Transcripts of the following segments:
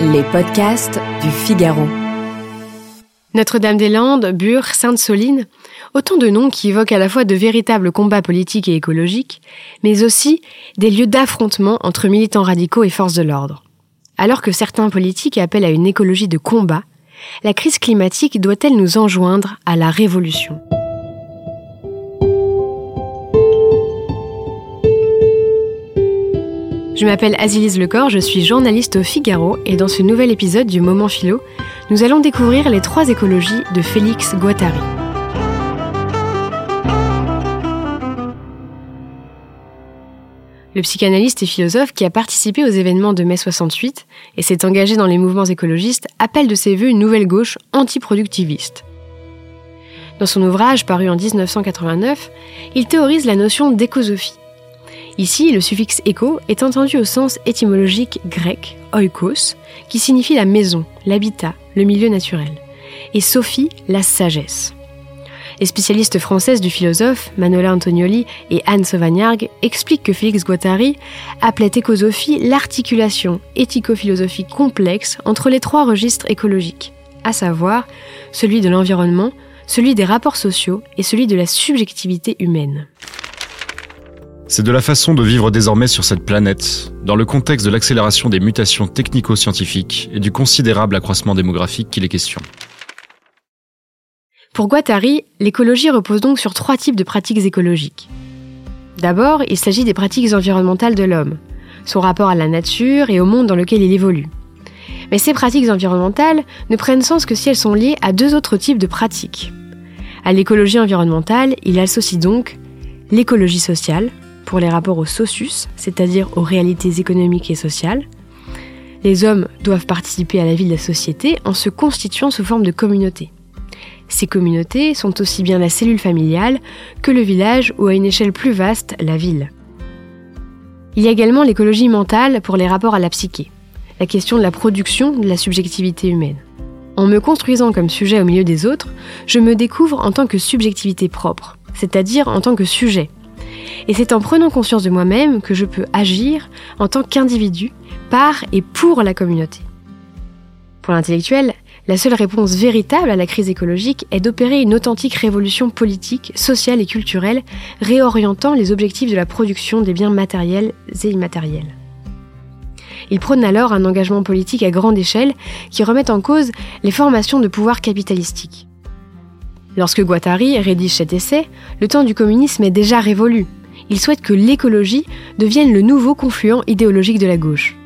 Les podcasts du Figaro. Notre-Dame-des-Landes, Bure, Sainte-Soline, autant de noms qui évoquent à la fois de véritables combats politiques et écologiques, mais aussi des lieux d'affrontement entre militants radicaux et forces de l'ordre. Alors que certains politiques appellent à une écologie de combat, la crise climatique doit-elle nous enjoindre à la révolution? Je m'appelle Azilise Lecor, je suis journaliste au Figaro et dans ce nouvel épisode du Moment Philo, nous allons découvrir les trois écologies de Félix Guattari. Le psychanalyste et philosophe qui a participé aux événements de mai 68 et s'est engagé dans les mouvements écologistes appelle de ses voeux une nouvelle gauche antiproductiviste. Dans son ouvrage paru en 1989, il théorise la notion d'écosophie Ici, le suffixe éco est entendu au sens étymologique grec, oikos, qui signifie la maison, l'habitat, le milieu naturel, et Sophie, la sagesse. Les spécialistes françaises du philosophe, Manola Antonioli et Anne Sauvagnargues, expliquent que Félix Guattari appelait écosophie l'articulation éthico-philosophique complexe entre les trois registres écologiques, à savoir celui de l'environnement, celui des rapports sociaux et celui de la subjectivité humaine. C'est de la façon de vivre désormais sur cette planète, dans le contexte de l'accélération des mutations technico-scientifiques et du considérable accroissement démographique qu'il est question. Pour Guattari, l'écologie repose donc sur trois types de pratiques écologiques. D'abord, il s'agit des pratiques environnementales de l'homme, son rapport à la nature et au monde dans lequel il évolue. Mais ces pratiques environnementales ne prennent sens que si elles sont liées à deux autres types de pratiques. À l'écologie environnementale, il associe donc l'écologie sociale, pour les rapports au socius, c'est-à-dire aux réalités économiques et sociales. Les hommes doivent participer à la vie de la société en se constituant sous forme de communauté. Ces communautés sont aussi bien la cellule familiale que le village ou à une échelle plus vaste, la ville. Il y a également l'écologie mentale pour les rapports à la psyché, la question de la production de la subjectivité humaine. En me construisant comme sujet au milieu des autres, je me découvre en tant que subjectivité propre, c'est-à-dire en tant que sujet, et c'est en prenant conscience de moi-même que je peux agir en tant qu'individu par et pour la communauté. Pour l'intellectuel, la seule réponse véritable à la crise écologique est d'opérer une authentique révolution politique, sociale et culturelle, réorientant les objectifs de la production des biens matériels et immatériels. Il prône alors un engagement politique à grande échelle qui remet en cause les formations de pouvoir capitalistiques. Lorsque Guattari rédige cet essai, le temps du communisme est déjà révolu. Il souhaite que l'écologie devienne le nouveau confluent idéologique de la gauche.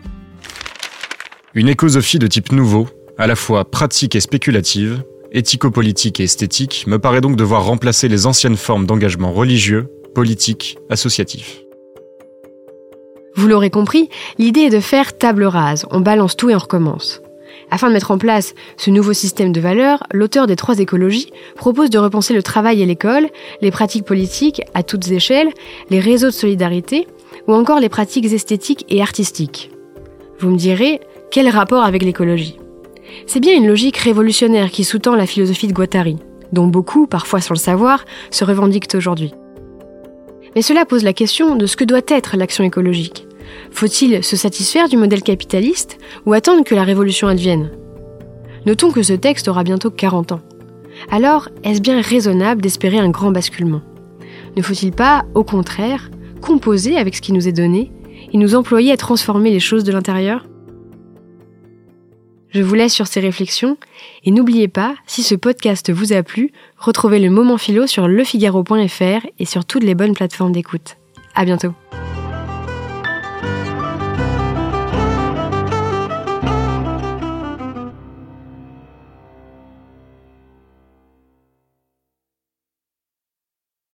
Une écosophie de type nouveau, à la fois pratique et spéculative, éthico-politique et esthétique, me paraît donc devoir remplacer les anciennes formes d'engagement religieux, politique, associatif. Vous l'aurez compris, l'idée est de faire table rase, on balance tout et on recommence. Afin de mettre en place ce nouveau système de valeurs, l'auteur des trois écologies propose de repenser le travail et l'école, les pratiques politiques à toutes échelles, les réseaux de solidarité ou encore les pratiques esthétiques et artistiques. Vous me direz, quel rapport avec l'écologie? C'est bien une logique révolutionnaire qui sous-tend la philosophie de Guattari, dont beaucoup, parfois sans le savoir, se revendiquent aujourd'hui. Mais cela pose la question de ce que doit être l'action écologique. Faut-il se satisfaire du modèle capitaliste ou attendre que la révolution advienne? Notons que ce texte aura bientôt 40 ans. Alors, est-ce bien raisonnable d'espérer un grand basculement? Ne faut-il pas, au contraire, composer avec ce qui nous est donné et nous employer à transformer les choses de l'intérieur? Je vous laisse sur ces réflexions et n'oubliez pas, si ce podcast vous a plu, retrouvez le moment philo sur lefigaro.fr et sur toutes les bonnes plateformes d'écoute. À bientôt.